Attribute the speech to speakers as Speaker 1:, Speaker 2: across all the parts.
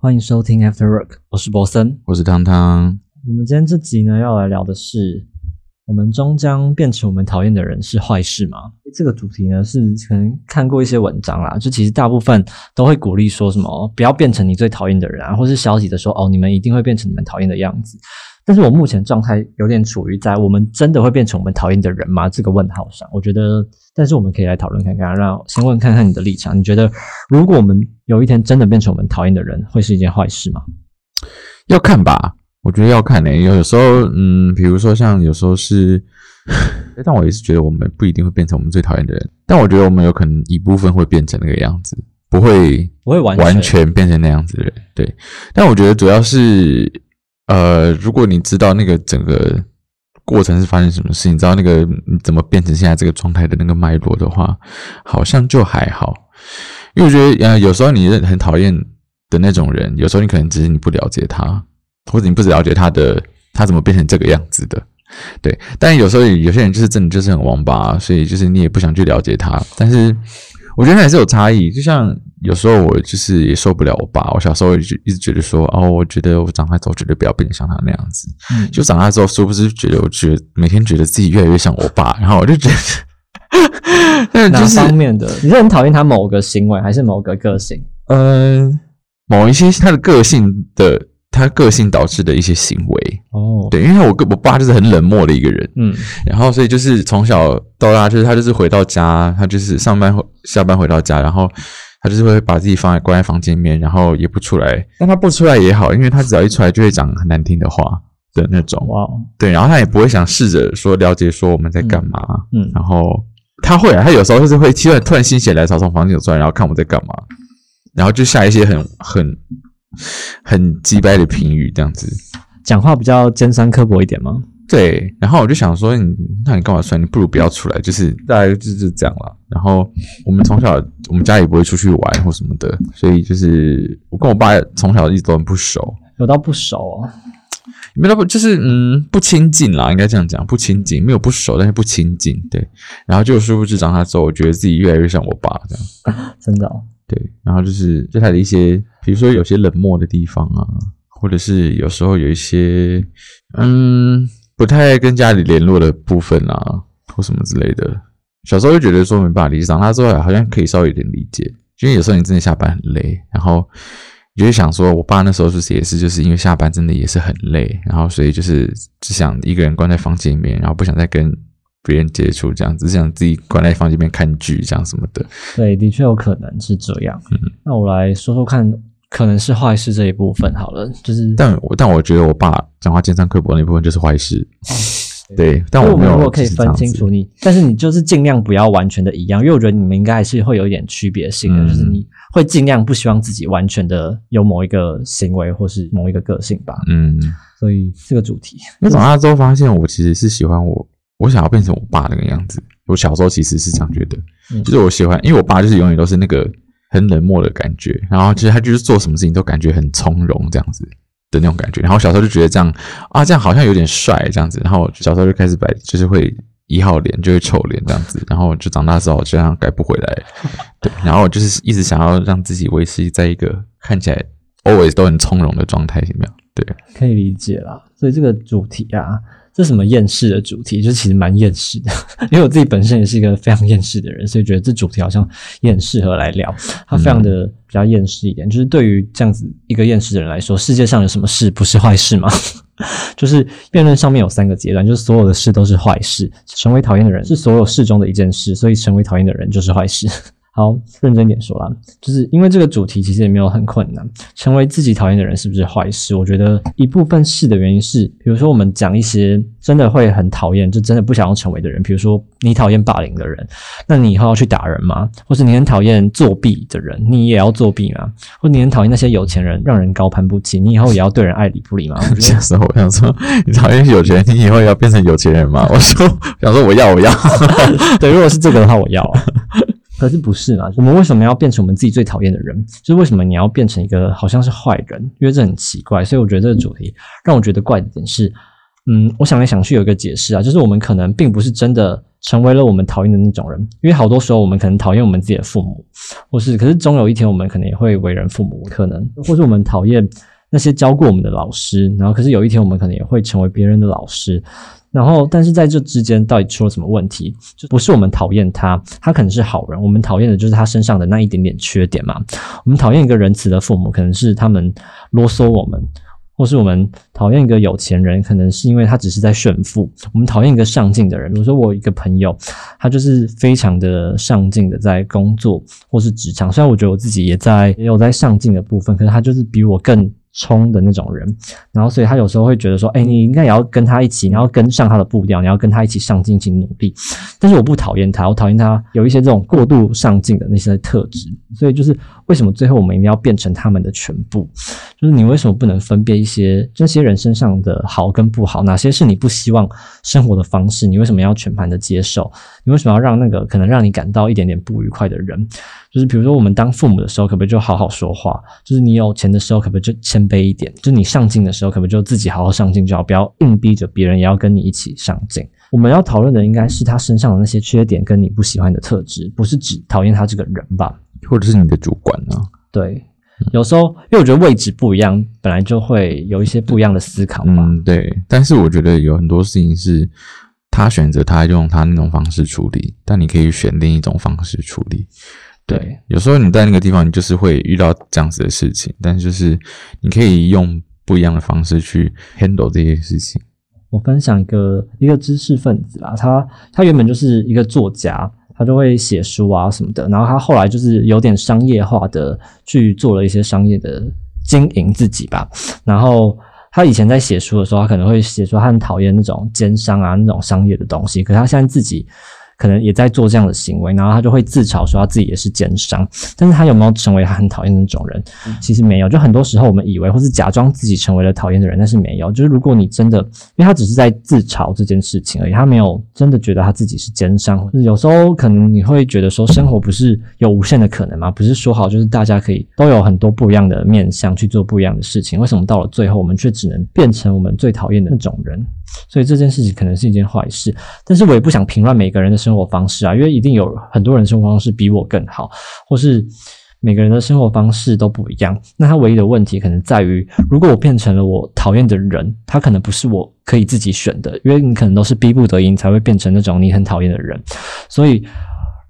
Speaker 1: 欢迎收听 After Work，我是博森。
Speaker 2: 我是汤汤。
Speaker 1: 我们今天这集呢，要来聊的是，我们终将变成我们讨厌的人是坏事吗？这个主题呢，是可能看过一些文章啦，就其实大部分都会鼓励说什么不要变成你最讨厌的人啊，或是消极的说哦，你们一定会变成你们讨厌的样子。但是我目前状态有点处于在我们真的会变成我们讨厌的人吗？这个问号上，我觉得，但是我们可以来讨论看看，让先问看看你的立场，你觉得如果我们有一天真的变成我们讨厌的人，会是一件坏事吗？
Speaker 2: 要看吧，我觉得要看呢。有有时候，嗯，比如说像有时候是，但我也是觉得我们不一定会变成我们最讨厌的人，但我觉得我们有可能一部分会变成那个样子，不会
Speaker 1: 不会完
Speaker 2: 完全变成那样子的人。对，但我觉得主要是。呃，如果你知道那个整个过程是发生什么事，你知道那个你怎么变成现在这个状态的那个脉络的话，好像就还好。因为我觉得，呃，有时候你很讨厌的那种人，有时候你可能只是你不了解他，或者你不了解他的他怎么变成这个样子的，对。但有时候有些人就是真的就是很王八，所以就是你也不想去了解他，但是。我觉得还是有差异，就像有时候我就是也受不了我爸。我小时候就一直觉得说，哦，我觉得我长大之后绝对不要变得像他那样子。嗯，就长大之后，是不是觉得我觉得每天觉得自己越来越像我爸？然后我就觉得，
Speaker 1: 哪方面的？你是很讨厌他某个行为，还是某个个性？
Speaker 2: 嗯，某一些他的个性的。他个性导致的一些行为哦，对，因为我跟我爸就是很冷漠的一个人，嗯，然后所以就是从小到大，就是他就是回到家，他就是上班下班回到家，然后他就是会把自己放在关在房间里面，然后也不出来。但他不出来也好，因为他只要一出来就会讲很难听的话的那种。哇，对，然后他也不会想试着说了解说我们在干嘛，嗯，然后他会啊，他有时候就是会突然突然心血来潮从房间走出来，然后看我们在干嘛，然后就下一些很很。很鸡掰的评语，这样子
Speaker 1: 讲话比较尖酸刻薄一点吗？
Speaker 2: 对，然后我就想说，你那你干嘛算？你不如不要出来，就是大概就是这样了。然后我们从小我们家也不会出去玩或什么的，所以就是我跟我爸从小一直都很不熟，
Speaker 1: 有到不熟啊？
Speaker 2: 没到不就是嗯不亲近啦，应该这样讲，不亲近，没有不熟，但是不亲近。对，然后就殊不知长大之后，我觉得自己越来越像我爸这
Speaker 1: 样，真的。
Speaker 2: 对，然后就是就他的一些，比如说有些冷漠的地方啊，或者是有时候有一些嗯不太跟家里联络的部分啊，或什么之类的。小时候就觉得说没办法理解，长大之后好像可以稍微有点理解，因为有时候你真的下班很累，然后你就想说，我爸那时候是也是就是因为下班真的也是很累，然后所以就是只想一个人关在房间里面，然后不想再跟。别人接触这样，只想自己关在房间里面看剧这样什么的。
Speaker 1: 对，的确有可能是这样。嗯，那我来说说看，可能是坏事这一部分好了。就是，
Speaker 2: 但我但我觉得我爸讲话尖酸刻薄那部分就是坏事。对，但我
Speaker 1: 们如果可以分清楚你，但是你就是尽量不要完全的一样，因为我觉得你们应该还是会有一点区别性的，就是你会尽量不希望自己完全的有某一个行为或是某一个个性吧。嗯，所以这个主题，
Speaker 2: 因为长大之后发现，我其实是喜欢我。我想要变成我爸那个样子。我小时候其实是这样觉得，就是我喜欢，因为我爸就是永远都是那个很冷漠的感觉，然后其实他就是做什么事情都感觉很从容这样子的那种感觉。然后小时候就觉得这样啊，这样好像有点帅这样子。然后小时候就开始摆，就是会一号脸就会臭脸这样子。然后就长大之后这样改不回来，对。然后就是一直想要让自己维持在一个看起来 always 都很从容的状态里面。对，
Speaker 1: 可以理解啦。所以这个主题啊。这什么厌世的主题？就其实蛮厌世的，因为我自己本身也是一个非常厌世的人，所以觉得这主题好像也很适合来聊。它非常的比较厌世一点，就是对于这样子一个厌世的人来说，世界上有什么事不是坏事吗？就是辩论上面有三个阶段，就是所有的事都是坏事，成为讨厌的人是所有事中的一件事，所以成为讨厌的人就是坏事。好，认真点说啦，就是因为这个主题其实也没有很困难。成为自己讨厌的人是不是坏事？我觉得一部分是的原因是，比如说我们讲一些真的会很讨厌，就真的不想要成为的人。比如说你讨厌霸凌的人，那你以后要去打人吗？或是你很讨厌作弊的人，你也要作弊吗？或你很讨厌那些有钱人，让人高攀不起，你以后也要对人爱理不理吗？
Speaker 2: 这时候我想说，你讨厌有钱人，你以后也要变成有钱人吗？我说，想说我要，我要。
Speaker 1: 对，如果是这个的话，我要。可是不是嘛？我们为什么要变成我们自己最讨厌的人？就是为什么你要变成一个好像是坏人？因为这很奇怪。所以我觉得这个主题让我觉得怪的点是，嗯，我想来想去有一个解释啊，就是我们可能并不是真的成为了我们讨厌的那种人。因为好多时候我们可能讨厌我们自己的父母，或是可是终有一天我们可能也会为人父母，可能或是我们讨厌那些教过我们的老师，然后可是有一天我们可能也会成为别人的老师。然后，但是在这之间到底出了什么问题？就不是我们讨厌他，他可能是好人，我们讨厌的就是他身上的那一点点缺点嘛。我们讨厌一个仁慈的父母，可能是他们啰嗦我们；或是我们讨厌一个有钱人，可能是因为他只是在炫富。我们讨厌一个上进的人，比如说我一个朋友，他就是非常的上进的在工作或是职场。虽然我觉得我自己也在也有在上进的部分，可是他就是比我更。冲的那种人，然后所以他有时候会觉得说，哎，你应该也要跟他一起，你要跟上他的步调，你要跟他一起上进，一起努力。但是我不讨厌他，我讨厌他有一些这种过度上进的那些特质。所以就是为什么最后我们一定要变成他们的全部？就是你为什么不能分辨一些这些人身上的好跟不好？哪些是你不希望生活的方式？你为什么要全盘的接受？你为什么要让那个可能让你感到一点点不愉快的人？就是比如说，我们当父母的时候，可不可以就好好说话？就是你有钱的时候，可不可以就谦卑一点？就你上进的时候，可不可以就自己好好上进就好，不要硬逼着别人也要跟你一起上进？我们要讨论的应该是他身上的那些缺点跟你不喜欢的特质，不是只讨厌他这个人吧？
Speaker 2: 或者是你的主管呢？
Speaker 1: 对，有时候因为我觉得位置不一样，本来就会有一些不一样的思考嘛。
Speaker 2: 嗯，对。但是我觉得有很多事情是他选择他用他那种方式处理，但你可以选另一种方式处理。
Speaker 1: 对，
Speaker 2: 有时候你在那个地方，你就是会遇到这样子的事情，但就是你可以用不一样的方式去 handle 这些事情。
Speaker 1: 我分享一个一个知识分子啊，他他原本就是一个作家，他就会写书啊什么的，然后他后来就是有点商业化的去做了一些商业的经营自己吧。然后他以前在写书的时候，他可能会写说他很讨厌那种奸商啊那种商业的东西，可是他现在自己。可能也在做这样的行为，然后他就会自嘲说他自己也是奸商，但是他有没有成为他很讨厌的那种人？其实没有，就很多时候我们以为或是假装自己成为了讨厌的人，但是没有。就是如果你真的，因为他只是在自嘲这件事情而已，他没有真的觉得他自己是奸商。有时候可能你会觉得说，生活不是有无限的可能吗？不是说好就是大家可以都有很多不一样的面向去做不一样的事情，为什么到了最后我们却只能变成我们最讨厌的那种人？所以这件事情可能是一件坏事，但是我也不想评论每个人的生活方式啊，因为一定有很多人生活方式比我更好，或是每个人的生活方式都不一样。那他唯一的问题可能在于，如果我变成了我讨厌的人，他可能不是我可以自己选的，因为你可能都是逼不得已才会变成那种你很讨厌的人。所以，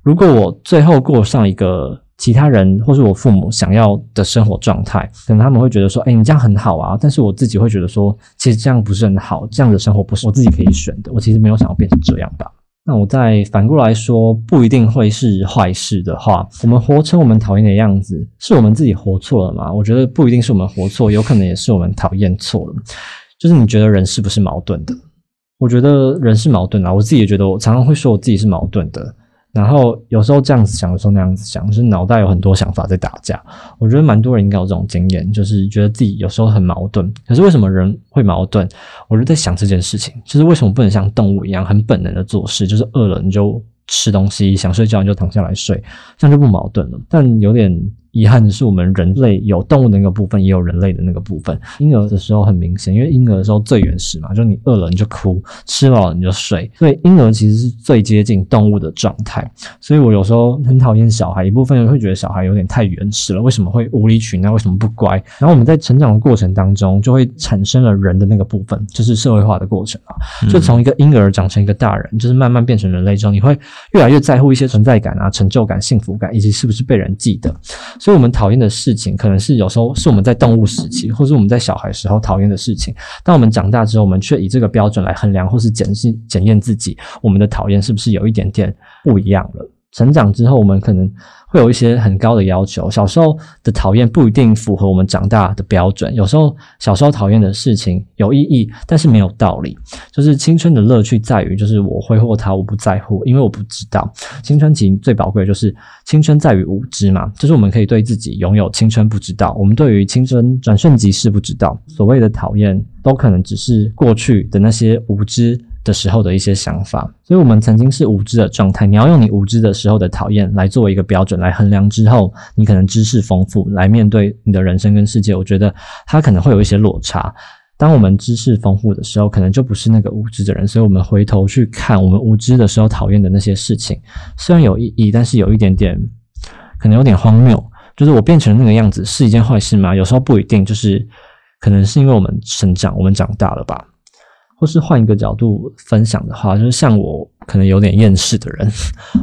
Speaker 1: 如果我最后过上一个。其他人或是我父母想要的生活状态，可能他们会觉得说：“哎，你这样很好啊。”但是我自己会觉得说：“其实这样不是很好，这样的生活不是我自己可以选的。”我其实没有想要变成这样吧。那我再反过来说，不一定会是坏事的话，我们活成我们讨厌的样子，是我们自己活错了吗？我觉得不一定是我们活错，有可能也是我们讨厌错了。就是你觉得人是不是矛盾的？我觉得人是矛盾啊。我自己也觉得，我常常会说我自己是矛盾的。然后有时候这样子想，有时候那样子想，就是脑袋有很多想法在打架。我觉得蛮多人应该有这种经验，就是觉得自己有时候很矛盾。可是为什么人会矛盾？我就在想这件事情，就是为什么不能像动物一样很本能的做事？就是饿了你就吃东西，想睡觉你就躺下来睡，这样就不矛盾了。但有点。遗憾的是，我们人类有动物的那个部分，也有人类的那个部分。婴儿的时候很明显，因为婴儿的时候最原始嘛，就你饿了你就哭，吃饱了你就睡，所以婴儿其实是最接近动物的状态。所以我有时候很讨厌小孩，一部分人会觉得小孩有点太原始了，为什么会无理取闹？为什么不乖？然后我们在成长的过程当中，就会产生了人的那个部分，就是社会化的过程啊。就从一个婴儿长成一个大人，就是慢慢变成人类之后，你会越来越在乎一些存在感啊、成就感、幸福感，以及是不是被人记得。所以，我们讨厌的事情，可能是有时候是我们在动物时期，或是我们在小孩时候讨厌的事情。当我们长大之后，我们却以这个标准来衡量，或是检视、检验自己，我们的讨厌是不是有一点点不一样了？成长之后，我们可能。会有一些很高的要求，小时候的讨厌不一定符合我们长大的标准。有时候小时候讨厌的事情有意义，但是没有道理。就是青春的乐趣在于，就是我挥霍它，我不在乎，因为我不知道。青春期最宝贵的就是青春在于无知嘛，就是我们可以对自己拥有青春不知道，我们对于青春转瞬即逝不知道。所谓的讨厌，都可能只是过去的那些无知。的时候的一些想法，所以我们曾经是无知的状态。你要用你无知的时候的讨厌来作为一个标准来衡量之后，你可能知识丰富来面对你的人生跟世界。我觉得它可能会有一些落差。当我们知识丰富的时候，可能就不是那个无知的人。所以，我们回头去看我们无知的时候讨厌的那些事情，虽然有意义，但是有一点点可能有点荒谬。就是我变成那个样子是一件坏事吗？有时候不一定，就是可能是因为我们成长，我们长大了吧。或是换一个角度分享的话，就是像我可能有点厌世的人，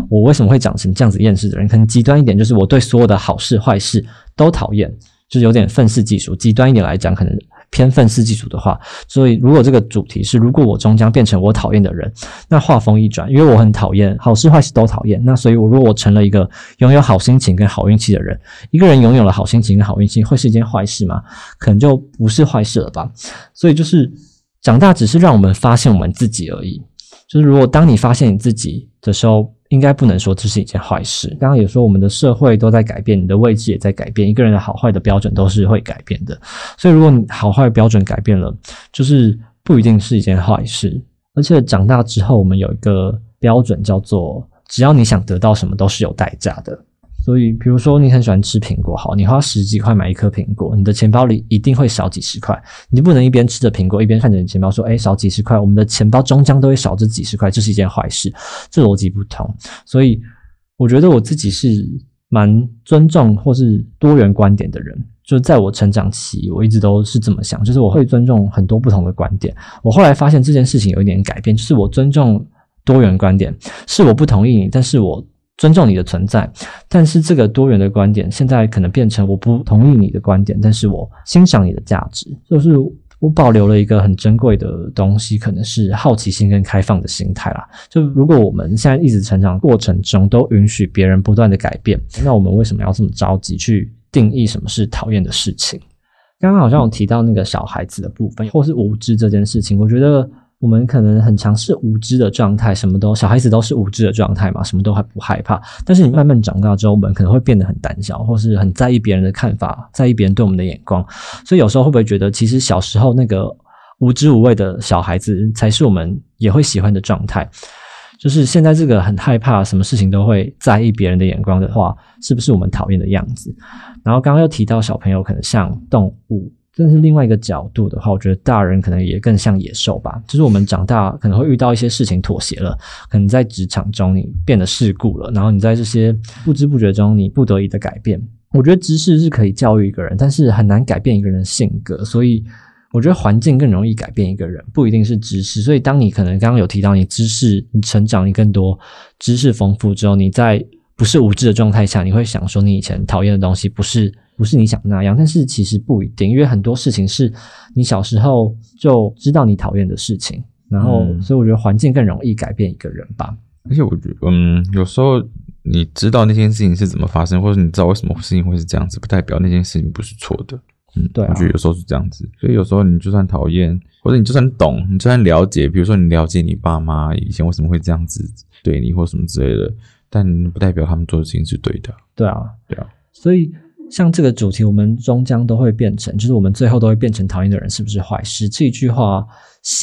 Speaker 1: 我为什么会长成这样子厌世的人？可能极端一点，就是我对所有的好事坏事都讨厌，就是有点愤世嫉俗。极端一点来讲，可能偏愤世嫉俗的话。所以，如果这个主题是如果我终将变成我讨厌的人，那话锋一转，因为我很讨厌好事坏事都讨厌，那所以我如果我成了一个拥有好心情跟好运气的人，一个人拥有了好心情跟好运气，会是一件坏事吗？可能就不是坏事了吧。所以就是。长大只是让我们发现我们自己而已。就是如果当你发现你自己的时候，应该不能说这是一件坏事。刚刚也说，我们的社会都在改变，你的位置也在改变，一个人的好坏的标准都是会改变的。所以，如果你好坏标准改变了，就是不一定是一件坏事。而且长大之后，我们有一个标准叫做：只要你想得到什么，都是有代价的。所以，比如说你很喜欢吃苹果，好，你花十几块买一颗苹果，你的钱包里一定会少几十块。你不能一边吃着苹果，一边看着你钱包说：“哎，少几十块。”我们的钱包终将都会少这几十块，这是一件坏事。这逻辑不同。所以，我觉得我自己是蛮尊重或是多元观点的人。就在我成长期，我一直都是这么想，就是我会尊重很多不同的观点。我后来发现这件事情有一点改变，就是我尊重多元观点，是我不同意你，但是我。尊重你的存在，但是这个多元的观点现在可能变成我不同意你的观点，但是我欣赏你的价值，就是我保留了一个很珍贵的东西，可能是好奇心跟开放的心态啦。就如果我们现在一直成长过程中都允许别人不断的改变，那我们为什么要这么着急去定义什么是讨厌的事情？刚刚好像有提到那个小孩子的部分，或是无知这件事情，我觉得。我们可能很尝试无知的状态，什么都小孩子都是无知的状态嘛，什么都还不害怕。但是你慢慢长大之后，我们可能会变得很胆小，或是很在意别人的看法，在意别人对我们的眼光。所以有时候会不会觉得，其实小时候那个无知无畏的小孩子，才是我们也会喜欢的状态？就是现在这个很害怕，什么事情都会在意别人的眼光的话，是不是我们讨厌的样子？然后刚刚又提到小朋友可能像动物。但是另外一个角度的话，我觉得大人可能也更像野兽吧。就是我们长大可能会遇到一些事情妥协了，可能在职场中你变得世故了，然后你在这些不知不觉中你不得已的改变。我觉得知识是可以教育一个人，但是很难改变一个人的性格。所以我觉得环境更容易改变一个人，不一定是知识。所以当你可能刚刚有提到你知识，你成长，你更多知识丰富之后，你在不是无知的状态下，你会想说你以前讨厌的东西不是。不是你想那样，但是其实不一定，因为很多事情是你小时候就知道你讨厌的事情，然后所以我觉得环境更容易改变一个人吧。
Speaker 2: 而且我觉得，嗯，有时候你知道那件事情是怎么发生，或者你知道为什么事情会是这样子，不代表那件事情不是错的。嗯，
Speaker 1: 对，
Speaker 2: 我觉得有时候是这样子。所以有时候你就算讨厌，或者你就算懂，你就算了解，比如说你了解你爸妈以前为什么会这样子对你，或什么之类的，但不代表他们做的事情是对的。
Speaker 1: 对啊，
Speaker 2: 对啊，
Speaker 1: 所以。像这个主题，我们终将都会变成，就是我们最后都会变成讨厌的人，是不是坏事？这句话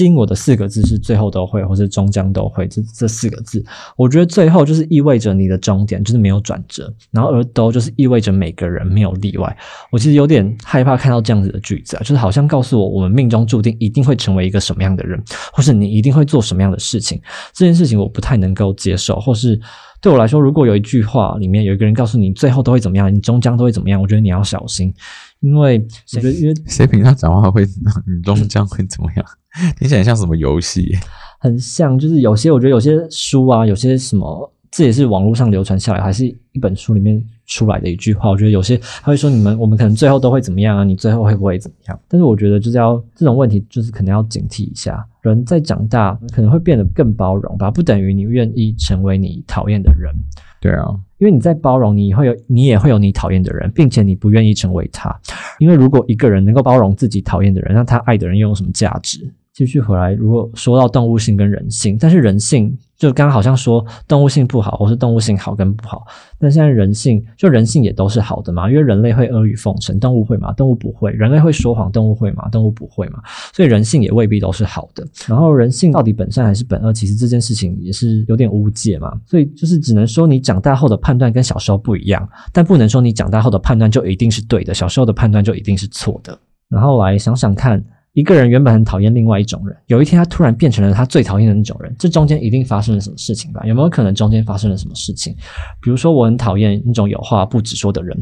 Speaker 1: 引我的四个字是“最后都会”或是“终将都会”。这这四个字，我觉得最后就是意味着你的终点就是没有转折，然后而都就是意味着每个人没有例外。我其实有点害怕看到这样子的句子啊，就是好像告诉我我们命中注定一定会成为一个什么样的人，或是你一定会做什么样的事情。这件事情我不太能够接受，或是。对我来说，如果有一句话里面有一个人告诉你最后都会怎么样，你终将都会怎么样，我觉得你要小心，因为谁因为
Speaker 2: 谁平常讲话会你终将会怎么样？听起来像什么游戏？
Speaker 1: 很像，就是有些我觉得有些书啊，有些什么，这也是网络上流传下来，还是一本书里面出来的一句话。我觉得有些他会说你们我们可能最后都会怎么样啊？你最后会不会怎么样？但是我觉得就是要这种问题，就是可能要警惕一下。人在长大可能会变得更包容吧，不等于你愿意成为你讨厌的人。
Speaker 2: 对啊，
Speaker 1: 因为你在包容，你会有你也会有你讨厌的人，并且你不愿意成为他。因为如果一个人能够包容自己讨厌的人，那他爱的人又有什么价值？继续回来，如果说到动物性跟人性，但是人性就刚刚好像说动物性不好，或是动物性好跟不好，但现在人性就人性也都是好的嘛，因为人类会阿谀奉承，动物会吗？动物不会，人类会说谎，动物会吗？动物不会嘛，所以人性也未必都是好的。然后人性到底本善还是本恶，其实这件事情也是有点无解嘛，所以就是只能说你长大后的判断跟小时候不一样，但不能说你长大后的判断就一定是对的，小时候的判断就一定是错的。然后来想想看。一个人原本很讨厌另外一种人，有一天他突然变成了他最讨厌的那种人，这中间一定发生了什么事情吧？有没有可能中间发生了什么事情？比如说我很讨厌那种有话不直说的人，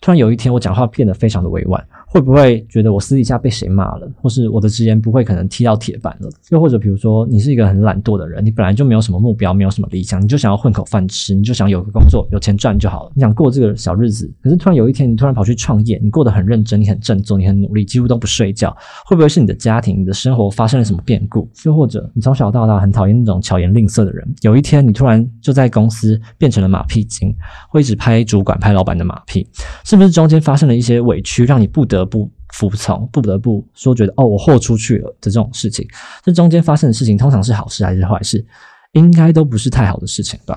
Speaker 1: 突然有一天我讲话变得非常的委婉。会不会觉得我私底下被谁骂了，或是我的直言不会可能踢到铁板了？又或者比如说你是一个很懒惰的人，你本来就没有什么目标，没有什么理想，你就想要混口饭吃，你就想有个工作有钱赚就好了，你想过这个小日子。可是突然有一天你突然跑去创业，你过得很认真，你很振作，你很努力，几乎都不睡觉。会不会是你的家庭、你的生活发生了什么变故？又或者你从小到大很讨厌那种巧言令色的人，有一天你突然就在公司变成了马屁精，会一直拍主管、拍老板的马屁，是不是中间发生了一些委屈，让你不得不得不？服从，不得不说觉得哦，我豁出去了的这种事情，这中间发生的事情通常是好事还是坏事？应该都不是太好的事情吧。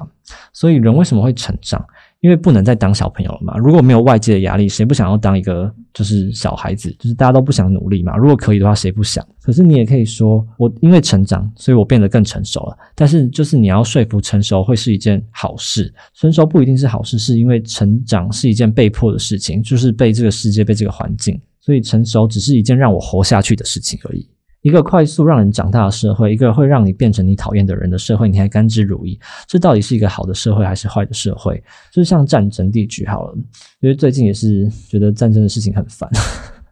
Speaker 1: 所以人为什么会成长？因为不能再当小朋友了嘛。如果没有外界的压力，谁不想要当一个就是小孩子？就是大家都不想努力嘛。如果可以的话，谁不想？可是你也可以说，我因为成长，所以我变得更成熟了。但是就是你要说服成熟会是一件好事，成熟不一定是好事，是因为成长是一件被迫的事情，就是被这个世界、被这个环境。所以成熟只是一件让我活下去的事情而已。一个快速让人长大的社会，一个会让你变成你讨厌的人的社会，你还甘之如饴？这到底是一个好的社会还是坏的社会？就像战争地区好了，因为最近也是觉得战争的事情很烦。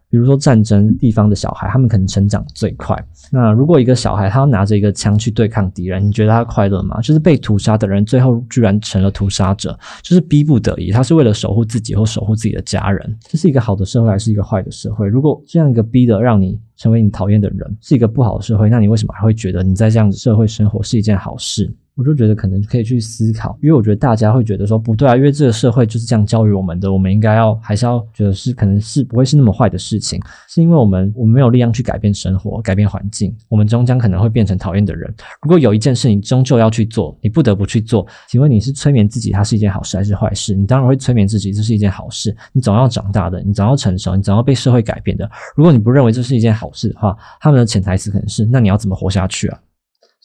Speaker 1: 比如说战争地方的小孩，他们可能成长最快。那如果一个小孩他要拿着一个枪去对抗敌人，你觉得他快乐吗？就是被屠杀的人最后居然成了屠杀者，就是逼不得已，他是为了守护自己或守护自己的家人。这是一个好的社会还是一个坏的社会？如果这样一个逼的让你成为你讨厌的人，是一个不好的社会，那你为什么还会觉得你在这样子社会生活是一件好事？我就觉得可能可以去思考，因为我觉得大家会觉得说不对啊，因为这个社会就是这样教育我们的，我们应该要还是要觉得是可能是不会是那么坏的事情，是因为我们我们没有力量去改变生活、改变环境，我们终将可能会变成讨厌的人。如果有一件事你终究要去做，你不得不去做，请问你是催眠自己它是一件好事还是坏事？你当然会催眠自己这是一件好事，你总要长大的，你总要成熟，你总要被社会改变的。如果你不认为这是一件好事的话，他们的潜台词可能是那你要怎么活下去啊？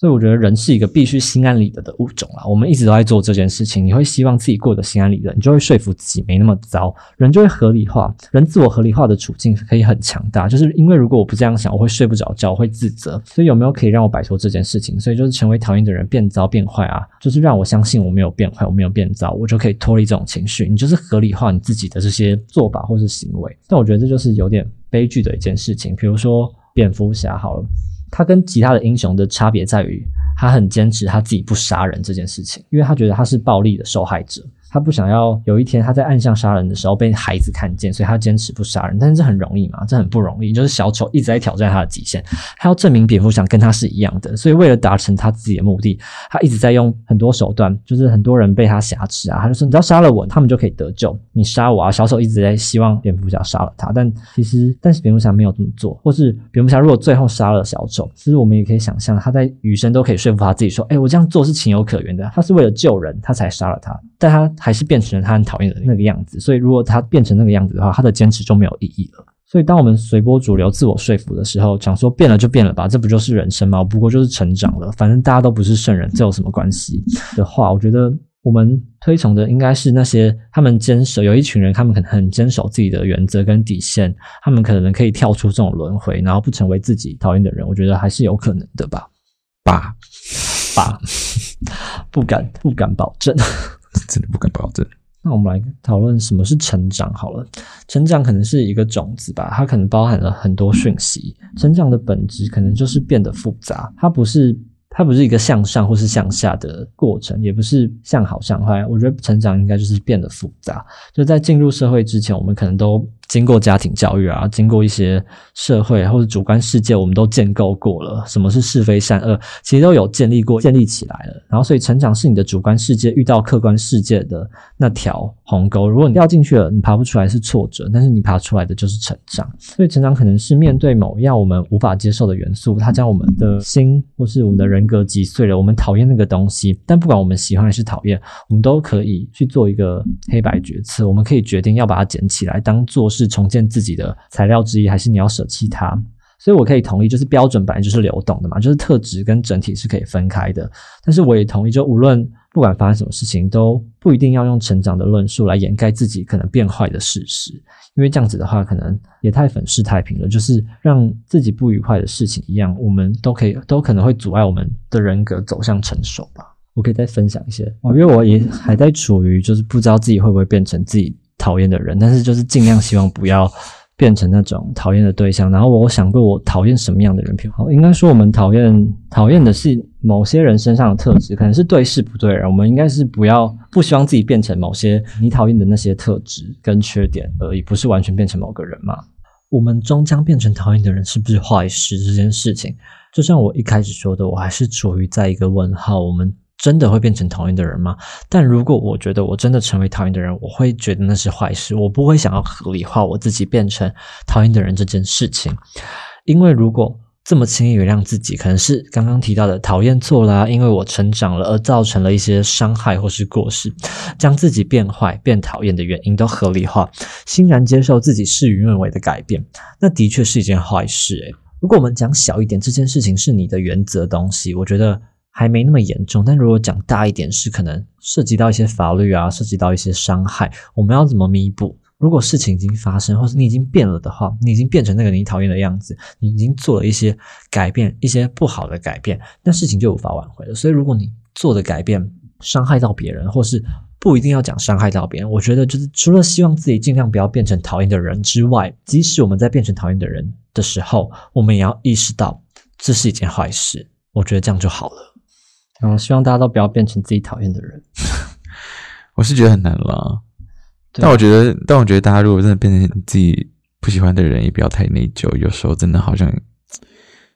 Speaker 1: 所以我觉得人是一个必须心安理得的物种啊！我们一直都在做这件事情，你会希望自己过得心安理得，你就会说服自己没那么糟，人就会合理化，人自我合理化的处境可以很强大。就是因为如果我不这样想，我会睡不着觉，我会自责。所以有没有可以让我摆脱这件事情？所以就是成为讨厌的人，变糟变坏啊！就是让我相信我没有变坏，我没有变糟，我就可以脱离这种情绪。你就是合理化你自己的这些做法或是行为。但我觉得这就是有点悲剧的一件事情。比如说蝙蝠侠好了。他跟其他的英雄的差别在于，他很坚持他自己不杀人这件事情，因为他觉得他是暴力的受害者。他不想要有一天他在暗巷杀人的时候被孩子看见，所以他坚持不杀人。但是这很容易嘛？这很不容易。就是小丑一直在挑战他的极限，他要证明蝙蝠侠跟他是一样的。所以为了达成他自己的目的，他一直在用很多手段。就是很多人被他挟持啊，他就说：“你只要杀了我，他们就可以得救。你杀我啊！”小丑一直在希望蝙蝠侠杀了他，但其实但是蝙蝠侠没有这么做。或是蝙蝠侠如果最后杀了小丑，其实我们也可以想象，他在余生都可以说服他自己说：“哎，我这样做是情有可原的。他是为了救人，他才杀了他。”但他。还是变成了他很讨厌的那个样子，所以如果他变成那个样子的话，他的坚持就没有意义了。所以当我们随波逐流、自我说服的时候，想说变了就变了吧，这不就是人生吗？不过就是成长了，反正大家都不是圣人，这有什么关系？的话，我觉得我们推崇的应该是那些他们坚守，有一群人，他们可能很坚守自己的原则跟底线，他们可能可以跳出这种轮回，然后不成为自己讨厌的人。我觉得还是有可能的吧。
Speaker 2: 吧
Speaker 1: 吧，不敢不敢保证。
Speaker 2: 真的不敢保证。
Speaker 1: 那我们来讨论什么是成长好了。成长可能是一个种子吧，它可能包含了很多讯息。成长的本质可能就是变得复杂，它不是它不是一个向上或是向下的过程，也不是向好向坏。我觉得成长应该就是变得复杂。就在进入社会之前，我们可能都。经过家庭教育啊，经过一些社会或者主观世界，我们都建构过了。什么是是非善恶，其实都有建立过、建立起来了。然后，所以成长是你的主观世界遇到客观世界的那条鸿沟。如果你掉进去了，你爬不出来是挫折，但是你爬出来的就是成长。所以，成长可能是面对某一样我们无法接受的元素，它将我们的心或是我们的人格击碎了。我们讨厌那个东西，但不管我们喜欢还是讨厌，我们都可以去做一个黑白决策。我们可以决定要把它捡起来，当做是。是重建自己的材料之一，还是你要舍弃它？所以我可以同意，就是标准本来就是流动的嘛，就是特质跟整体是可以分开的。但是我也同意，就无论不管发生什么事情，都不一定要用成长的论述来掩盖自己可能变坏的事实，因为这样子的话，可能也太粉饰太平了。就是让自己不愉快的事情一样，我们都可以都可能会阻碍我们的人格走向成熟吧。我可以再分享一些，因为我也还在处于就是不知道自己会不会变成自己讨厌的人，但是就是尽量希望不要变成那种讨厌的对象。然后我想过我讨厌什么样的人，好，应该说我们讨厌讨厌的是某些人身上的特质，可能是对事不对人。我们应该是不要不希望自己变成某些你讨厌的那些特质跟缺点而已，不是完全变成某个人嘛？我们终将变成讨厌的人，是不是坏事这件事情？就像我一开始说的，我还是处于在一个问号。我们。真的会变成讨厌的人吗？但如果我觉得我真的成为讨厌的人，我会觉得那是坏事。我不会想要合理化我自己变成讨厌的人这件事情，因为如果这么轻易原谅自己，可能是刚刚提到的讨厌错啦，因为我成长了而造成了一些伤害或是过失，将自己变坏、变讨厌的原因都合理化，欣然接受自己事与愿违的改变，那的确是一件坏事。诶，如果我们讲小一点，这件事情是你的原则东西，我觉得。还没那么严重，但如果讲大一点，是可能涉及到一些法律啊，涉及到一些伤害，我们要怎么弥补？如果事情已经发生，或是你已经变了的话，你已经变成那个你讨厌的样子，你已经做了一些改变，一些不好的改变，那事情就无法挽回了。所以，如果你做的改变伤害到别人，或是不一定要讲伤害到别人，我觉得就是除了希望自己尽量不要变成讨厌的人之外，即使我们在变成讨厌的人的时候，我们也要意识到这是一件坏事。我觉得这样就好了。然后希望大家都不要变成自己讨厌的人。
Speaker 2: 我是觉得很难了，但我觉得，但我觉得大家如果真的变成自己不喜欢的人，也不要太内疚。有时候真的好像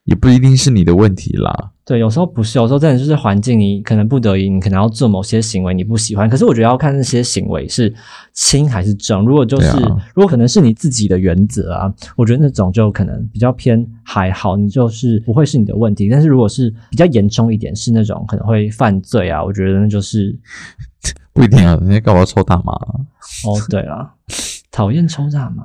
Speaker 2: 也不一定是你的问题啦。
Speaker 1: 对，有时候不是，有时候真的就是环境，你可能不得已，你可能要做某些行为，你不喜欢。可是我觉得要看那些行为是轻还是重。如果就是如果可能是你自己的原则啊，我觉得那种就可能比较偏还好，你就是不会是你的问题。但是如果是比较严重一点，是那种可能会犯罪啊，我觉得那就是
Speaker 2: 不一定啊。人家干嘛抽大麻？
Speaker 1: 哦，对了，讨厌抽大麻，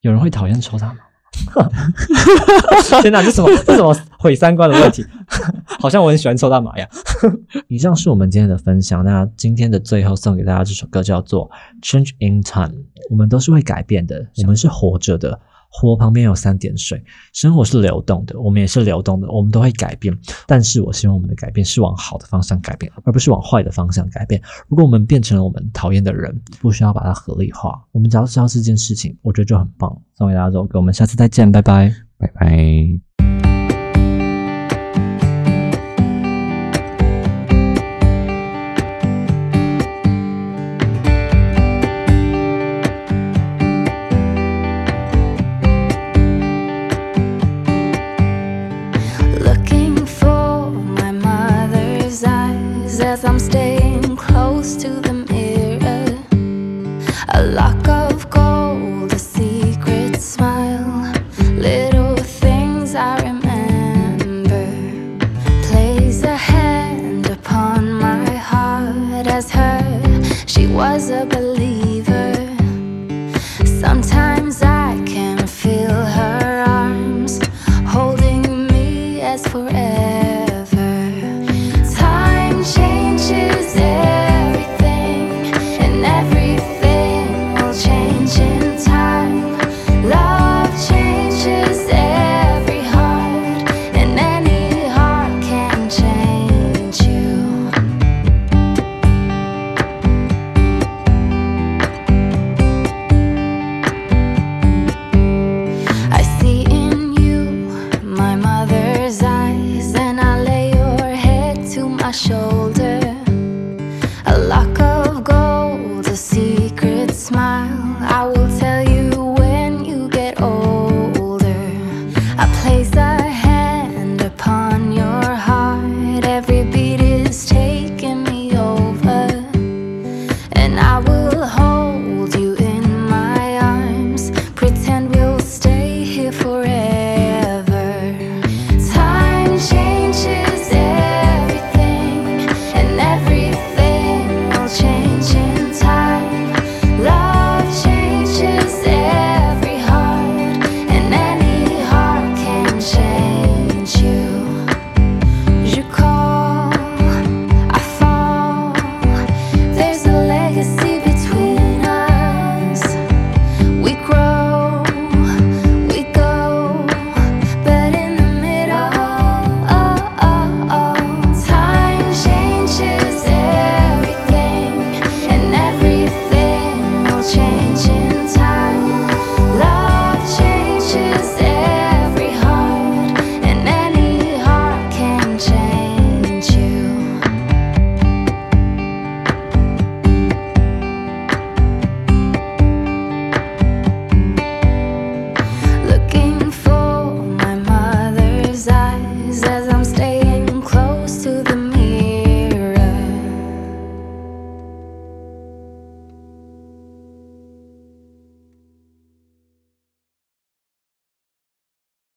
Speaker 1: 有人会讨厌抽大麻。天哪，这什么？这什么毁三观的问题？好像我很喜欢抽大麻呀。以上是我们今天的分享。那今天的最后送给大家这首歌叫做《Change in Time》。我们都是会改变的，我们是活着的。火旁边有三点水，生活是流动的，我们也是流动的，我们都会改变。但是我希望我们的改变是往好的方向改变，而不是往坏的方向改变。如果我们变成了我们讨厌的人，不需要把它合理化，我们只要知道这件事情，我觉得就很棒。送给大家这首歌，我们下次再见，拜拜，
Speaker 2: 拜拜。Was a believer.